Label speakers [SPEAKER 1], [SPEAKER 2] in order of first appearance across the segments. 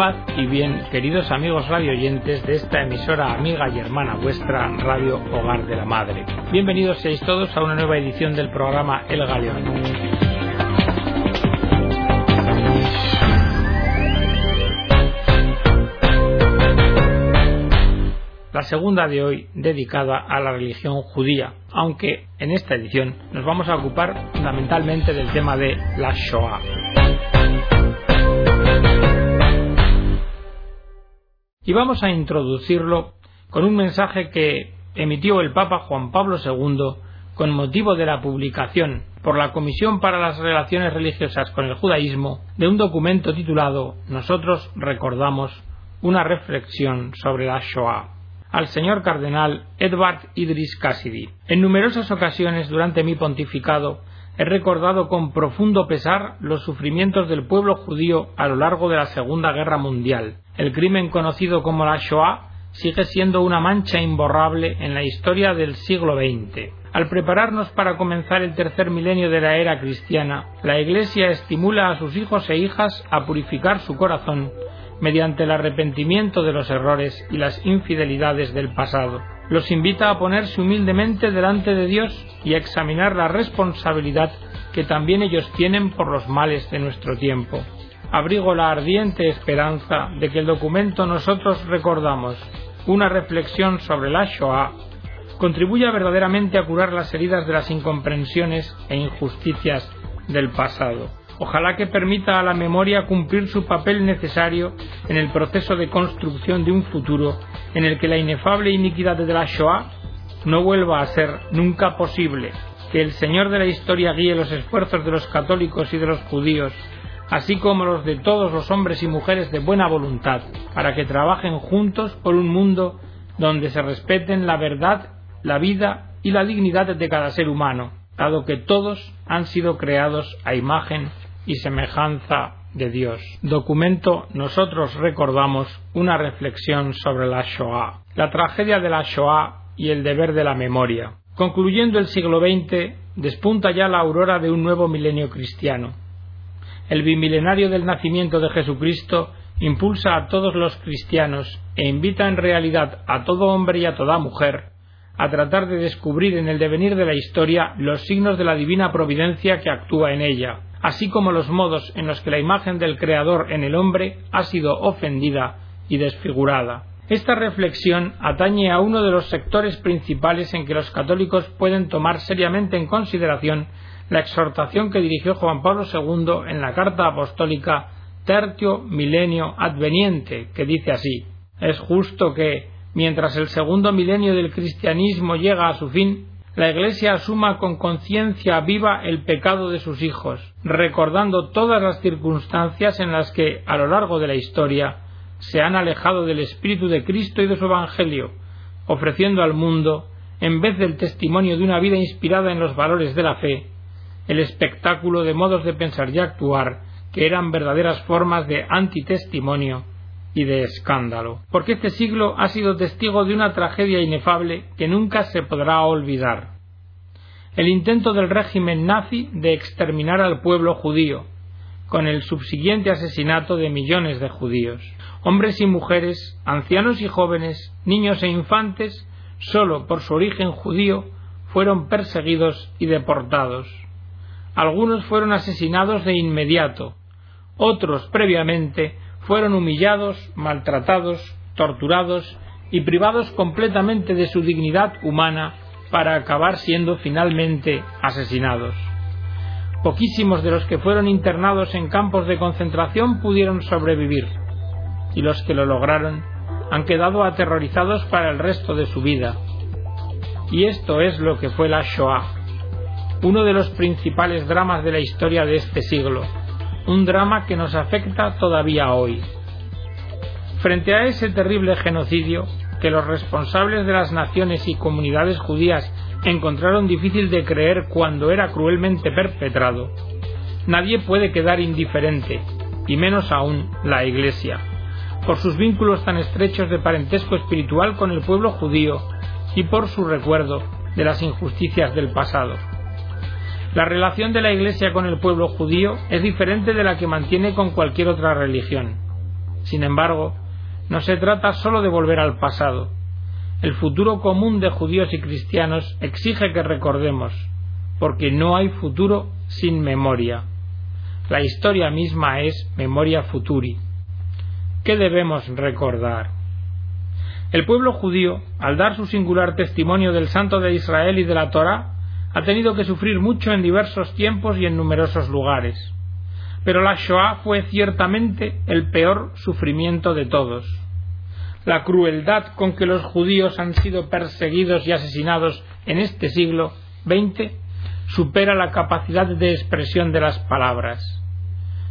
[SPEAKER 1] Paz y bien, queridos amigos radioyentes de esta emisora amiga y hermana vuestra, Radio Hogar de la Madre. Bienvenidos seáis todos a una nueva edición del programa El Galeón. La segunda de hoy dedicada a la religión judía, aunque en esta edición nos vamos a ocupar fundamentalmente del tema de la Shoah. Y vamos a introducirlo con un mensaje que emitió el Papa Juan Pablo II con motivo de la publicación por la Comisión para las Relaciones Religiosas con el Judaísmo de un documento titulado Nosotros recordamos una reflexión sobre la Shoah al señor cardenal Edward Idris Cassidy. En numerosas ocasiones durante mi pontificado he recordado con profundo pesar los sufrimientos del pueblo judío a lo largo de la Segunda Guerra Mundial. El crimen conocido como la Shoah sigue siendo una mancha imborrable en la historia del siglo XX. Al prepararnos para comenzar el tercer milenio de la era cristiana, la Iglesia estimula a sus hijos e hijas a purificar su corazón mediante el arrepentimiento de los errores y las infidelidades del pasado. Los invita a ponerse humildemente delante de Dios y a examinar la responsabilidad que también ellos tienen por los males de nuestro tiempo. Abrigo la ardiente esperanza de que el documento nosotros recordamos una reflexión sobre la Shoah contribuya verdaderamente a curar las heridas de las incomprensiones e injusticias del pasado. Ojalá que permita a la memoria cumplir su papel necesario en el proceso de construcción de un futuro en el que la inefable iniquidad de la Shoah no vuelva a ser nunca posible. Que el Señor de la historia guíe los esfuerzos de los católicos y de los judíos, así como los de todos los hombres y mujeres de buena voluntad, para que trabajen juntos por un mundo donde se respeten la verdad, la vida y la dignidad de cada ser humano, dado que todos han sido creados a imagen y semejanza de Dios. Documento Nosotros recordamos una reflexión sobre la Shoah, la tragedia de la Shoah y el deber de la memoria. Concluyendo el siglo XX, despunta ya la aurora de un nuevo milenio cristiano. El bimilenario del nacimiento de Jesucristo impulsa a todos los cristianos e invita en realidad a todo hombre y a toda mujer a tratar de descubrir en el devenir de la historia los signos de la divina providencia que actúa en ella, así como los modos en los que la imagen del Creador en el hombre ha sido ofendida y desfigurada. Esta reflexión atañe a uno de los sectores principales en que los católicos pueden tomar seriamente en consideración la exhortación que dirigió Juan Pablo II en la carta apostólica Tertio Milenio Adveniente, que dice así Es justo que, mientras el segundo milenio del cristianismo llega a su fin, la Iglesia asuma con conciencia viva el pecado de sus hijos, recordando todas las circunstancias en las que, a lo largo de la historia, se han alejado del Espíritu de Cristo y de su Evangelio, ofreciendo al mundo, en vez del testimonio de una vida inspirada en los valores de la fe, el espectáculo de modos de pensar y actuar que eran verdaderas formas de antitestimonio y de escándalo, porque este siglo ha sido testigo de una tragedia inefable que nunca se podrá olvidar. El intento del régimen nazi de exterminar al pueblo judío, con el subsiguiente asesinato de millones de judíos. Hombres y mujeres, ancianos y jóvenes, niños e infantes, solo por su origen judío, fueron perseguidos y deportados. Algunos fueron asesinados de inmediato, otros previamente fueron humillados, maltratados, torturados y privados completamente de su dignidad humana para acabar siendo finalmente asesinados. Poquísimos de los que fueron internados en campos de concentración pudieron sobrevivir, y los que lo lograron han quedado aterrorizados para el resto de su vida. Y esto es lo que fue la Shoah, uno de los principales dramas de la historia de este siglo, un drama que nos afecta todavía hoy. Frente a ese terrible genocidio, que los responsables de las naciones y comunidades judías encontraron difícil de creer cuando era cruelmente perpetrado, nadie puede quedar indiferente, y menos aún la Iglesia, por sus vínculos tan estrechos de parentesco espiritual con el pueblo judío y por su recuerdo de las injusticias del pasado. La relación de la Iglesia con el pueblo judío es diferente de la que mantiene con cualquier otra religión. Sin embargo, no se trata sólo de volver al pasado. El futuro común de judíos y cristianos exige que recordemos, porque no hay futuro sin memoria. La historia misma es memoria futuri. ¿Qué debemos recordar? El pueblo judío, al dar su singular testimonio del Santo de Israel y de la Torá, ha tenido que sufrir mucho en diversos tiempos y en numerosos lugares. Pero la Shoah fue ciertamente el peor sufrimiento de todos. La crueldad con que los judíos han sido perseguidos y asesinados en este siglo XX supera la capacidad de expresión de las palabras.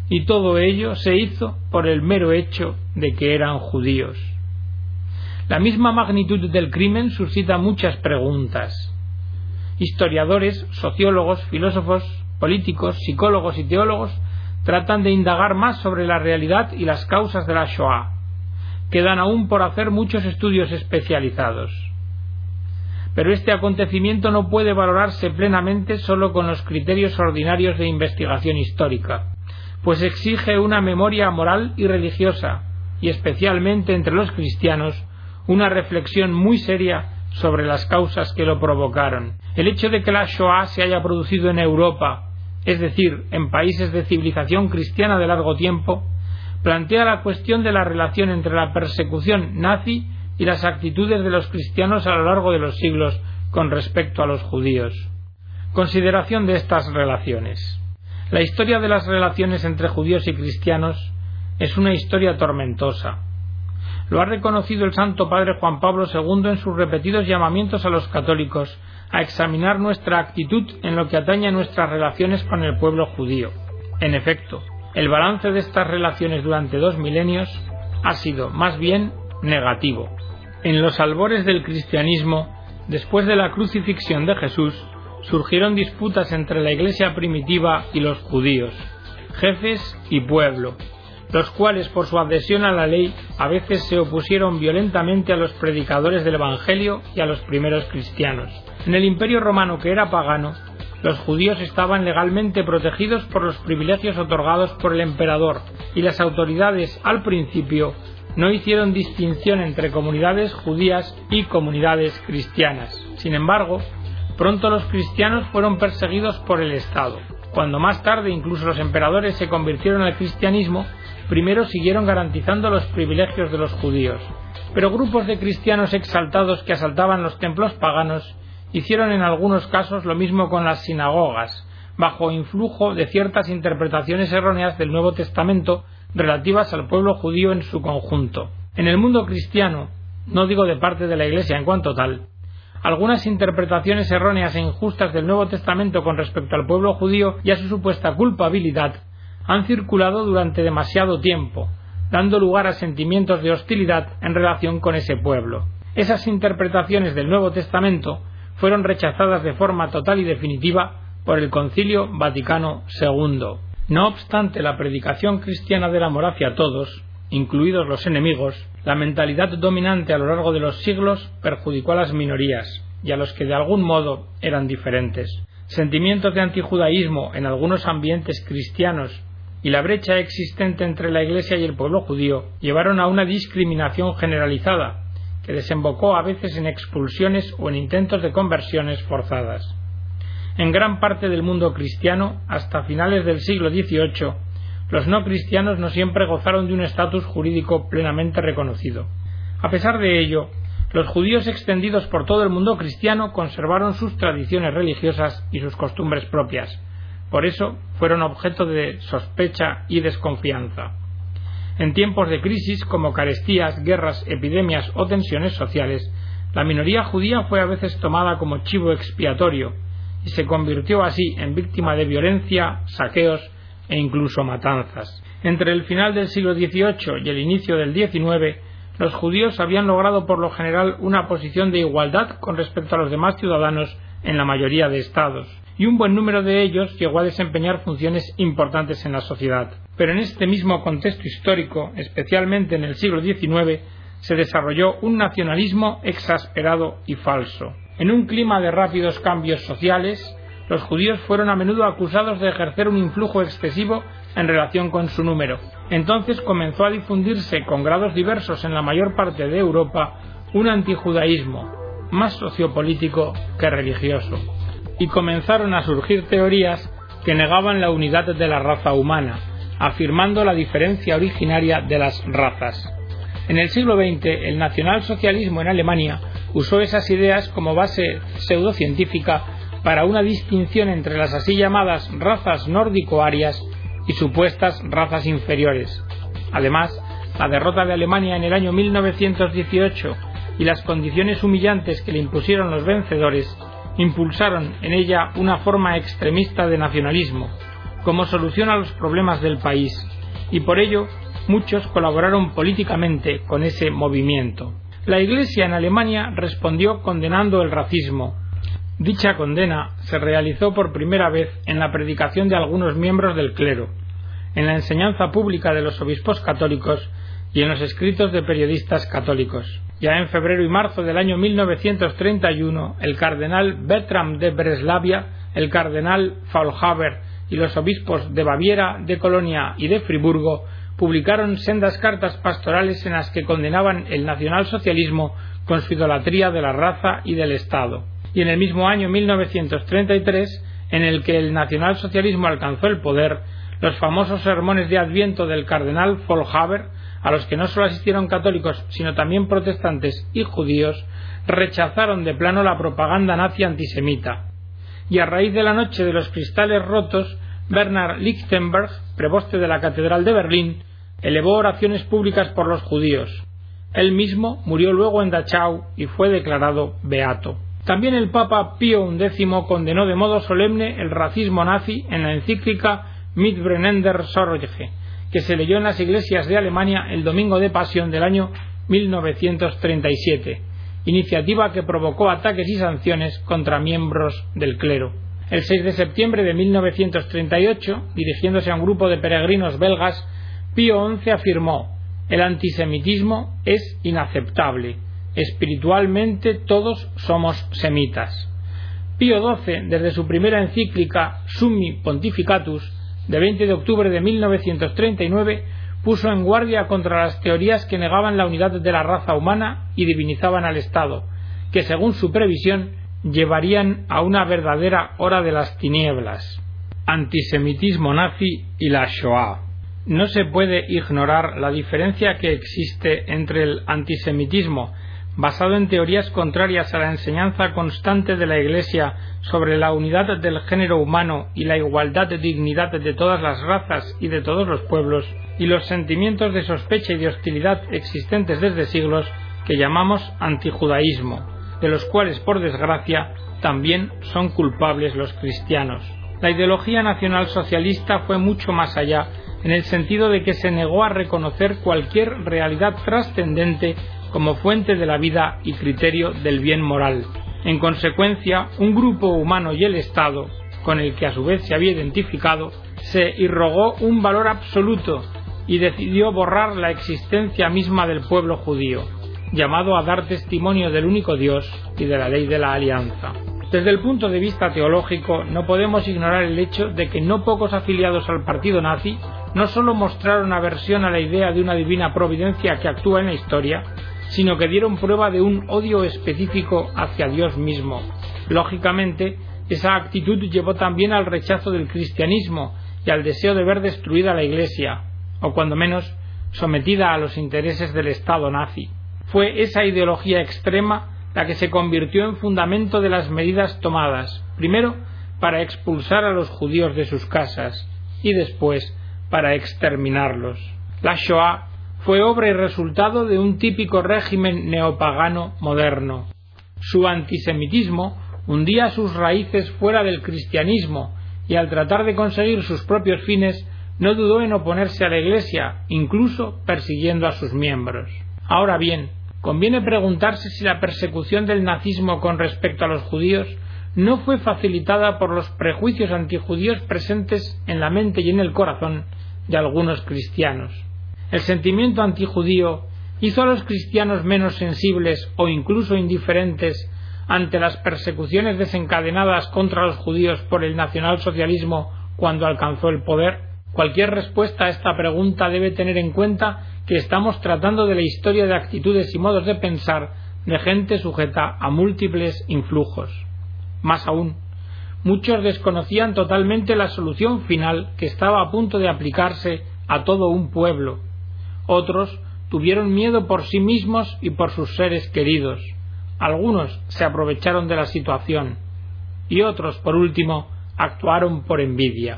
[SPEAKER 1] Y todo ello se hizo por el mero hecho de que eran judíos. La misma magnitud del crimen suscita muchas preguntas. Historiadores, sociólogos, filósofos, políticos, psicólogos y teólogos tratan de indagar más sobre la realidad y las causas de la Shoah. Quedan aún por hacer muchos estudios especializados. Pero este acontecimiento no puede valorarse plenamente solo con los criterios ordinarios de investigación histórica, pues exige una memoria moral y religiosa, y especialmente entre los cristianos, una reflexión muy seria sobre las causas que lo provocaron. El hecho de que la Shoah se haya producido en Europa, es decir, en países de civilización cristiana de largo tiempo, plantea la cuestión de la relación entre la persecución nazi y las actitudes de los cristianos a lo largo de los siglos con respecto a los judíos. Consideración de estas relaciones. La historia de las relaciones entre judíos y cristianos es una historia tormentosa, lo ha reconocido el Santo Padre Juan Pablo II en sus repetidos llamamientos a los católicos a examinar nuestra actitud en lo que atañe a nuestras relaciones con el pueblo judío. En efecto, el balance de estas relaciones durante dos milenios ha sido más bien negativo. En los albores del cristianismo, después de la crucifixión de Jesús, surgieron disputas entre la Iglesia primitiva y los judíos, jefes y pueblo, los cuales por su adhesión a la ley a veces se opusieron violentamente a los predicadores del Evangelio y a los primeros cristianos. En el imperio romano que era pagano, los judíos estaban legalmente protegidos por los privilegios otorgados por el emperador y las autoridades al principio no hicieron distinción entre comunidades judías y comunidades cristianas. Sin embargo, pronto los cristianos fueron perseguidos por el Estado. Cuando más tarde incluso los emperadores se convirtieron al cristianismo, primero siguieron garantizando los privilegios de los judíos, pero grupos de cristianos exaltados que asaltaban los templos paganos hicieron en algunos casos lo mismo con las sinagogas, bajo influjo de ciertas interpretaciones erróneas del Nuevo Testamento relativas al pueblo judío en su conjunto. En el mundo cristiano, no digo de parte de la Iglesia en cuanto tal, algunas interpretaciones erróneas e injustas del Nuevo Testamento con respecto al pueblo judío y a su supuesta culpabilidad han circulado durante demasiado tiempo, dando lugar a sentimientos de hostilidad en relación con ese pueblo. Esas interpretaciones del Nuevo Testamento fueron rechazadas de forma total y definitiva por el Concilio Vaticano II. No obstante la predicación cristiana del amor hacia todos, incluidos los enemigos, la mentalidad dominante a lo largo de los siglos perjudicó a las minorías y a los que de algún modo eran diferentes. Sentimientos de antijudaísmo en algunos ambientes cristianos y la brecha existente entre la Iglesia y el pueblo judío llevaron a una discriminación generalizada, que desembocó a veces en expulsiones o en intentos de conversiones forzadas. En gran parte del mundo cristiano, hasta finales del siglo XVIII, los no cristianos no siempre gozaron de un estatus jurídico plenamente reconocido. A pesar de ello, los judíos extendidos por todo el mundo cristiano conservaron sus tradiciones religiosas y sus costumbres propias, por eso fueron objeto de sospecha y desconfianza. En tiempos de crisis como carestías, guerras, epidemias o tensiones sociales, la minoría judía fue a veces tomada como chivo expiatorio y se convirtió así en víctima de violencia, saqueos e incluso matanzas. Entre el final del siglo XVIII y el inicio del XIX, los judíos habían logrado por lo general una posición de igualdad con respecto a los demás ciudadanos en la mayoría de estados y un buen número de ellos llegó a desempeñar funciones importantes en la sociedad. Pero en este mismo contexto histórico, especialmente en el siglo XIX, se desarrolló un nacionalismo exasperado y falso. En un clima de rápidos cambios sociales, los judíos fueron a menudo acusados de ejercer un influjo excesivo en relación con su número. Entonces comenzó a difundirse con grados diversos en la mayor parte de Europa un antijudaísmo, más sociopolítico que religioso, y comenzaron a surgir teorías que negaban la unidad de la raza humana, afirmando la diferencia originaria de las razas. En el siglo XX, el nacionalsocialismo en Alemania usó esas ideas como base pseudocientífica para una distinción entre las así llamadas razas nórdico-arias y supuestas razas inferiores. Además, la derrota de Alemania en el año 1918 y las condiciones humillantes que le impusieron los vencedores impulsaron en ella una forma extremista de nacionalismo como solución a los problemas del país y por ello muchos colaboraron políticamente con ese movimiento. La Iglesia en Alemania respondió condenando el racismo. Dicha condena se realizó por primera vez en la predicación de algunos miembros del clero, en la enseñanza pública de los obispos católicos y en los escritos de periodistas católicos. Ya en febrero y marzo del año 1931, el cardenal Bertram de Breslavia, el cardenal Faulhaber y los obispos de Baviera, de Colonia y de Friburgo publicaron sendas cartas pastorales en las que condenaban el nacionalsocialismo con su idolatría de la raza y del Estado. Y en el mismo año 1933, en el que el nacionalsocialismo alcanzó el poder, los famosos sermones de Adviento del cardenal Faulhaber a los que no solo asistieron católicos, sino también protestantes y judíos, rechazaron de plano la propaganda nazi antisemita. Y a raíz de la noche de los cristales rotos, Bernard Lichtenberg, preboste de la Catedral de Berlín, elevó oraciones públicas por los judíos. Él mismo murió luego en Dachau y fue declarado beato. También el Papa Pío XI condenó de modo solemne el racismo nazi en la encíclica Mitbrennender Sorge, que se leyó en las iglesias de Alemania el domingo de Pasión del año 1937, iniciativa que provocó ataques y sanciones contra miembros del clero. El 6 de septiembre de 1938, dirigiéndose a un grupo de peregrinos belgas, Pío XI afirmó el antisemitismo es inaceptable. Espiritualmente todos somos semitas. Pío XII, desde su primera encíclica Summi Pontificatus, de 20 de octubre de 1939 puso en guardia contra las teorías que negaban la unidad de la raza humana y divinizaban al Estado, que según su previsión llevarían a una verdadera hora de las tinieblas. Antisemitismo nazi y la Shoah. No se puede ignorar la diferencia que existe entre el antisemitismo basado en teorías contrarias a la enseñanza constante de la Iglesia sobre la unidad del género humano y la igualdad de dignidad de todas las razas y de todos los pueblos, y los sentimientos de sospecha y de hostilidad existentes desde siglos que llamamos antijudaísmo, de los cuales, por desgracia, también son culpables los cristianos. La ideología nacional socialista fue mucho más allá, en el sentido de que se negó a reconocer cualquier realidad trascendente como fuente de la vida y criterio del bien moral. En consecuencia, un grupo humano y el Estado, con el que a su vez se había identificado, se irrogó un valor absoluto y decidió borrar la existencia misma del pueblo judío, llamado a dar testimonio del único Dios y de la ley de la alianza. Desde el punto de vista teológico, no podemos ignorar el hecho de que no pocos afiliados al partido nazi no solo mostraron aversión a la idea de una divina providencia que actúa en la historia, sino que dieron prueba de un odio específico hacia Dios mismo. Lógicamente, esa actitud llevó también al rechazo del cristianismo y al deseo de ver destruida la Iglesia, o cuando menos sometida a los intereses del Estado nazi. Fue esa ideología extrema la que se convirtió en fundamento de las medidas tomadas, primero para expulsar a los judíos de sus casas y después para exterminarlos. La Shoah fue obra y resultado de un típico régimen neopagano moderno. Su antisemitismo hundía sus raíces fuera del cristianismo y al tratar de conseguir sus propios fines no dudó en oponerse a la Iglesia, incluso persiguiendo a sus miembros. Ahora bien, conviene preguntarse si la persecución del nazismo con respecto a los judíos no fue facilitada por los prejuicios antijudíos presentes en la mente y en el corazón de algunos cristianos. El sentimiento antijudío hizo a los cristianos menos sensibles o incluso indiferentes ante las persecuciones desencadenadas contra los judíos por el nacionalsocialismo cuando alcanzó el poder. Cualquier respuesta a esta pregunta debe tener en cuenta que estamos tratando de la historia de actitudes y modos de pensar de gente sujeta a múltiples influjos. Más aún, muchos desconocían totalmente la solución final que estaba a punto de aplicarse a todo un pueblo. Otros tuvieron miedo por sí mismos y por sus seres queridos. Algunos se aprovecharon de la situación y otros, por último, actuaron por envidia.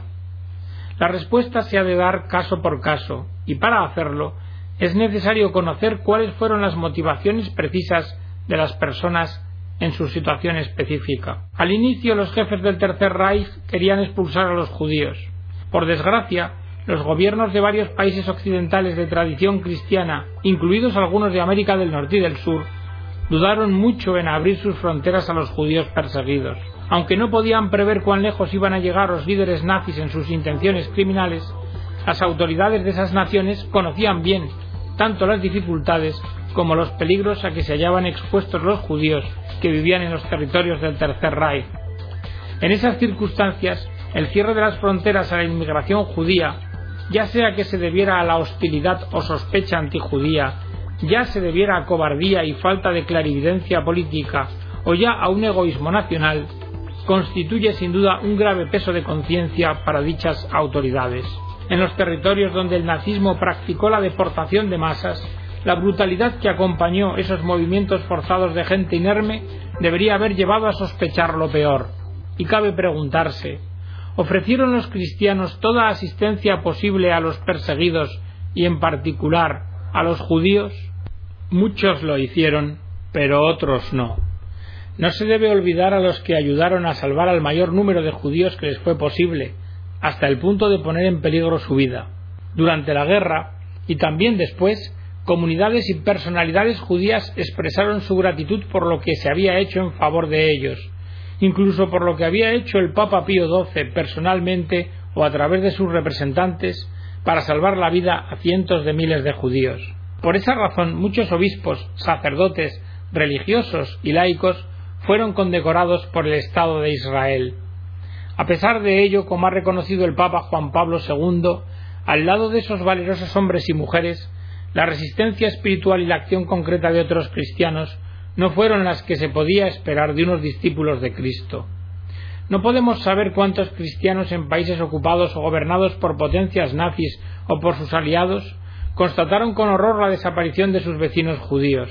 [SPEAKER 1] La respuesta se ha de dar caso por caso y para hacerlo es necesario conocer cuáles fueron las motivaciones precisas de las personas en su situación específica. Al inicio los jefes del Tercer Reich querían expulsar a los judíos. Por desgracia, los gobiernos de varios países occidentales de tradición cristiana, incluidos algunos de América del Norte y del Sur, dudaron mucho en abrir sus fronteras a los judíos perseguidos. Aunque no podían prever cuán lejos iban a llegar los líderes nazis en sus intenciones criminales, las autoridades de esas naciones conocían bien tanto las dificultades como los peligros a que se hallaban expuestos los judíos que vivían en los territorios del Tercer Reich. En esas circunstancias, el cierre de las fronteras a la inmigración judía, ya sea que se debiera a la hostilidad o sospecha antijudía, ya se debiera a cobardía y falta de clarividencia política, o ya a un egoísmo nacional, constituye sin duda un grave peso de conciencia para dichas autoridades. En los territorios donde el nazismo practicó la deportación de masas, la brutalidad que acompañó esos movimientos forzados de gente inerme debería haber llevado a sospechar lo peor. Y cabe preguntarse, ¿ofrecieron los cristianos toda asistencia posible a los perseguidos y en particular a los judíos? Muchos lo hicieron, pero otros no. No se debe olvidar a los que ayudaron a salvar al mayor número de judíos que les fue posible, hasta el punto de poner en peligro su vida. Durante la guerra, y también después, comunidades y personalidades judías expresaron su gratitud por lo que se había hecho en favor de ellos, incluso por lo que había hecho el Papa Pío XII personalmente o a través de sus representantes para salvar la vida a cientos de miles de judíos. Por esa razón, muchos obispos, sacerdotes, religiosos y laicos fueron condecorados por el Estado de Israel. A pesar de ello, como ha reconocido el Papa Juan Pablo II, al lado de esos valerosos hombres y mujeres, la resistencia espiritual y la acción concreta de otros cristianos no fueron las que se podía esperar de unos discípulos de Cristo. No podemos saber cuántos cristianos en países ocupados o gobernados por potencias nazis o por sus aliados constataron con horror la desaparición de sus vecinos judíos,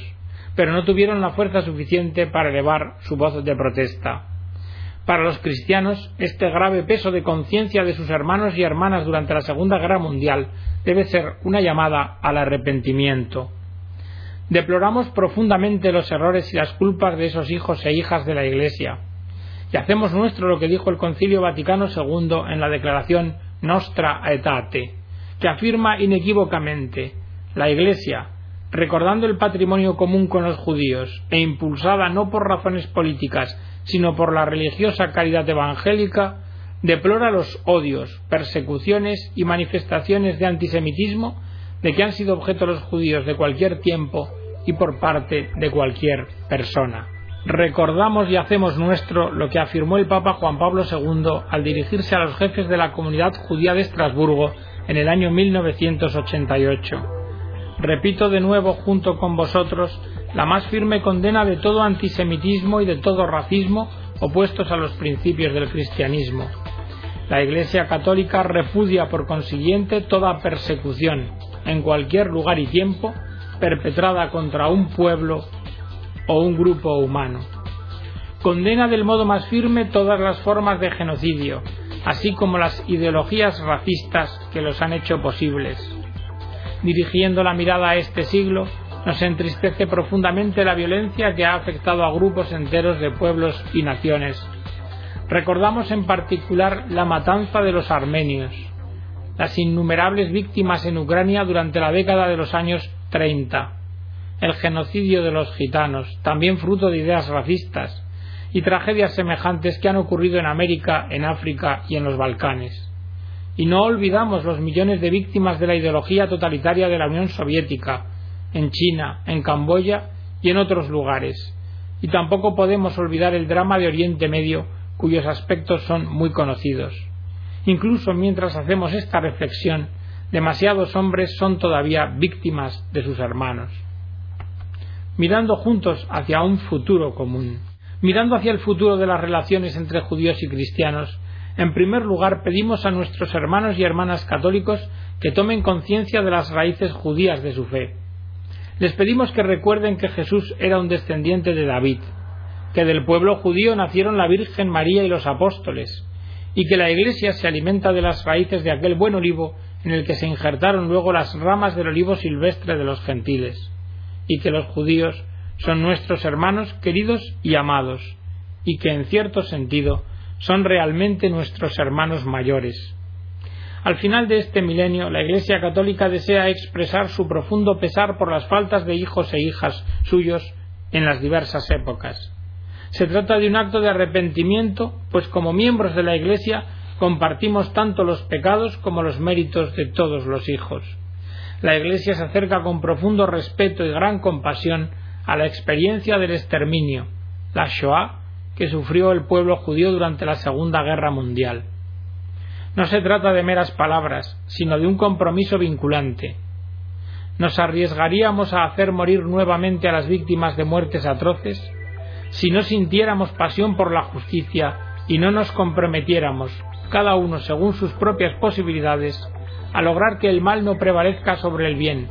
[SPEAKER 1] pero no tuvieron la fuerza suficiente para elevar su voz de protesta. Para los cristianos, este grave peso de conciencia de sus hermanos y hermanas durante la Segunda Guerra Mundial debe ser una llamada al arrepentimiento. Deploramos profundamente los errores y las culpas de esos hijos e hijas de la Iglesia, y hacemos nuestro lo que dijo el Concilio Vaticano II en la declaración Nostra Aetate, que afirma inequívocamente la Iglesia, recordando el patrimonio común con los judíos e impulsada no por razones políticas, sino por la religiosa caridad evangélica, deplora los odios, persecuciones y manifestaciones de antisemitismo de que han sido objeto los judíos de cualquier tiempo y por parte de cualquier persona. Recordamos y hacemos nuestro lo que afirmó el Papa Juan Pablo II al dirigirse a los jefes de la comunidad judía de Estrasburgo en el año 1988. Repito de nuevo junto con vosotros la más firme condena de todo antisemitismo y de todo racismo opuestos a los principios del cristianismo. La Iglesia Católica repudia por consiguiente toda persecución, en cualquier lugar y tiempo, perpetrada contra un pueblo o un grupo humano. Condena del modo más firme todas las formas de genocidio, así como las ideologías racistas que los han hecho posibles. Dirigiendo la mirada a este siglo, nos entristece profundamente la violencia que ha afectado a grupos enteros de pueblos y naciones, Recordamos en particular la matanza de los armenios, las innumerables víctimas en Ucrania durante la década de los años 30, el genocidio de los gitanos, también fruto de ideas racistas, y tragedias semejantes que han ocurrido en América, en África y en los Balcanes. Y no olvidamos los millones de víctimas de la ideología totalitaria de la Unión Soviética, en China, en Camboya y en otros lugares. Y tampoco podemos olvidar el drama de Oriente Medio cuyos aspectos son muy conocidos. Incluso mientras hacemos esta reflexión, demasiados hombres son todavía víctimas de sus hermanos. Mirando juntos hacia un futuro común, mirando hacia el futuro de las relaciones entre judíos y cristianos, en primer lugar pedimos a nuestros hermanos y hermanas católicos que tomen conciencia de las raíces judías de su fe. Les pedimos que recuerden que Jesús era un descendiente de David, que del pueblo judío nacieron la Virgen María y los apóstoles, y que la Iglesia se alimenta de las raíces de aquel buen olivo en el que se injertaron luego las ramas del olivo silvestre de los gentiles, y que los judíos son nuestros hermanos queridos y amados, y que en cierto sentido son realmente nuestros hermanos mayores. Al final de este milenio, la Iglesia Católica desea expresar su profundo pesar por las faltas de hijos e hijas suyos en las diversas épocas. Se trata de un acto de arrepentimiento, pues como miembros de la Iglesia compartimos tanto los pecados como los méritos de todos los hijos. La Iglesia se acerca con profundo respeto y gran compasión a la experiencia del exterminio, la Shoah, que sufrió el pueblo judío durante la Segunda Guerra Mundial. No se trata de meras palabras, sino de un compromiso vinculante. ¿Nos arriesgaríamos a hacer morir nuevamente a las víctimas de muertes atroces? Si no sintiéramos pasión por la justicia y no nos comprometiéramos, cada uno según sus propias posibilidades, a lograr que el mal no prevalezca sobre el bien,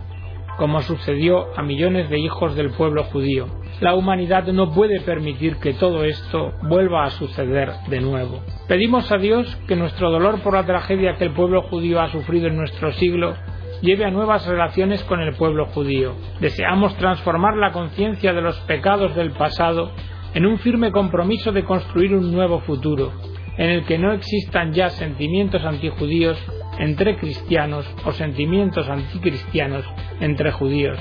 [SPEAKER 1] como sucedió a millones de hijos del pueblo judío. La humanidad no puede permitir que todo esto vuelva a suceder de nuevo. Pedimos a Dios que nuestro dolor por la tragedia que el pueblo judío ha sufrido en nuestro siglo lleve a nuevas relaciones con el pueblo judío. Deseamos transformar la conciencia de los pecados del pasado en un firme compromiso de construir un nuevo futuro, en el que no existan ya sentimientos antijudíos entre cristianos o sentimientos anticristianos entre judíos,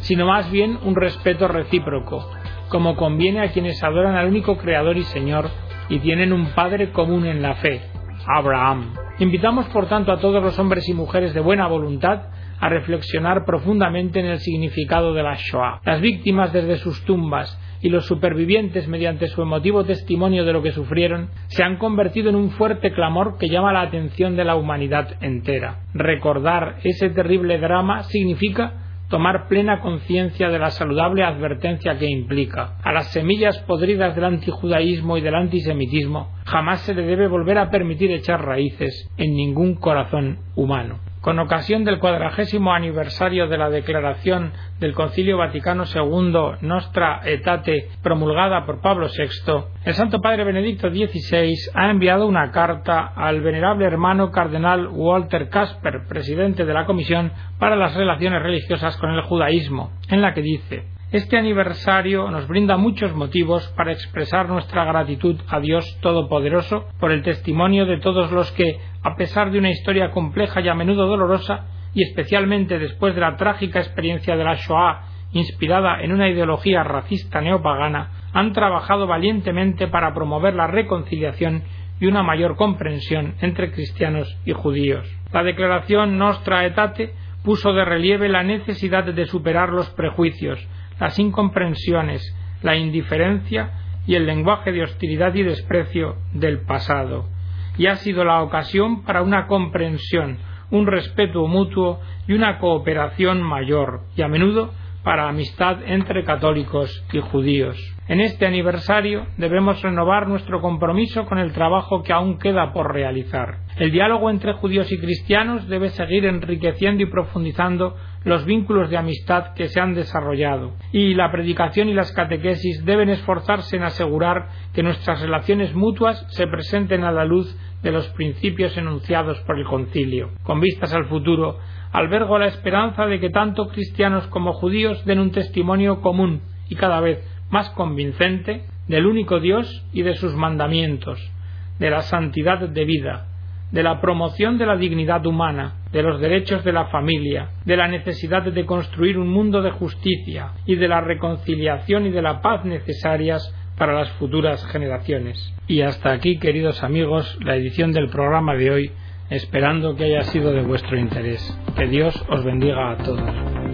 [SPEAKER 1] sino más bien un respeto recíproco, como conviene a quienes adoran al único Creador y Señor y tienen un Padre común en la fe, Abraham. Invitamos, por tanto, a todos los hombres y mujeres de buena voluntad a reflexionar profundamente en el significado de la Shoah. Las víctimas desde sus tumbas y los supervivientes, mediante su emotivo testimonio de lo que sufrieron, se han convertido en un fuerte clamor que llama la atención de la humanidad entera. Recordar ese terrible drama significa tomar plena conciencia de la saludable advertencia que implica. A las semillas podridas del antijudaísmo y del antisemitismo jamás se le debe volver a permitir echar raíces en ningún corazón humano con ocasión del cuadragésimo aniversario de la declaración del Concilio Vaticano II Nostra Aetate promulgada por Pablo VI, el Santo Padre Benedicto XVI ha enviado una carta al venerable hermano cardenal Walter Casper, presidente de la Comisión para las Relaciones Religiosas con el Judaísmo, en la que dice este aniversario nos brinda muchos motivos para expresar nuestra gratitud a Dios Todopoderoso por el testimonio de todos los que, a pesar de una historia compleja y a menudo dolorosa, y especialmente después de la trágica experiencia de la Shoah, inspirada en una ideología racista neopagana, han trabajado valientemente para promover la reconciliación y una mayor comprensión entre cristianos y judíos. La declaración Nostra Aetate puso de relieve la necesidad de superar los prejuicios, las incomprensiones, la indiferencia y el lenguaje de hostilidad y desprecio del pasado, y ha sido la ocasión para una comprensión, un respeto mutuo y una cooperación mayor, y a menudo para amistad entre católicos y judíos. En este aniversario debemos renovar nuestro compromiso con el trabajo que aún queda por realizar. El diálogo entre judíos y cristianos debe seguir enriqueciendo y profundizando los vínculos de amistad que se han desarrollado, y la predicación y las catequesis deben esforzarse en asegurar que nuestras relaciones mutuas se presenten a la luz de los principios enunciados por el concilio. Con vistas al futuro, albergo la esperanza de que tanto cristianos como judíos den un testimonio común y cada vez más convincente del único Dios y de sus mandamientos, de la santidad de vida, de la promoción de la dignidad humana, de los derechos de la familia, de la necesidad de construir un mundo de justicia y de la reconciliación y de la paz necesarias para las futuras generaciones. Y hasta aquí, queridos amigos, la edición del programa de hoy, esperando que haya sido de vuestro interés. Que Dios os bendiga a todos.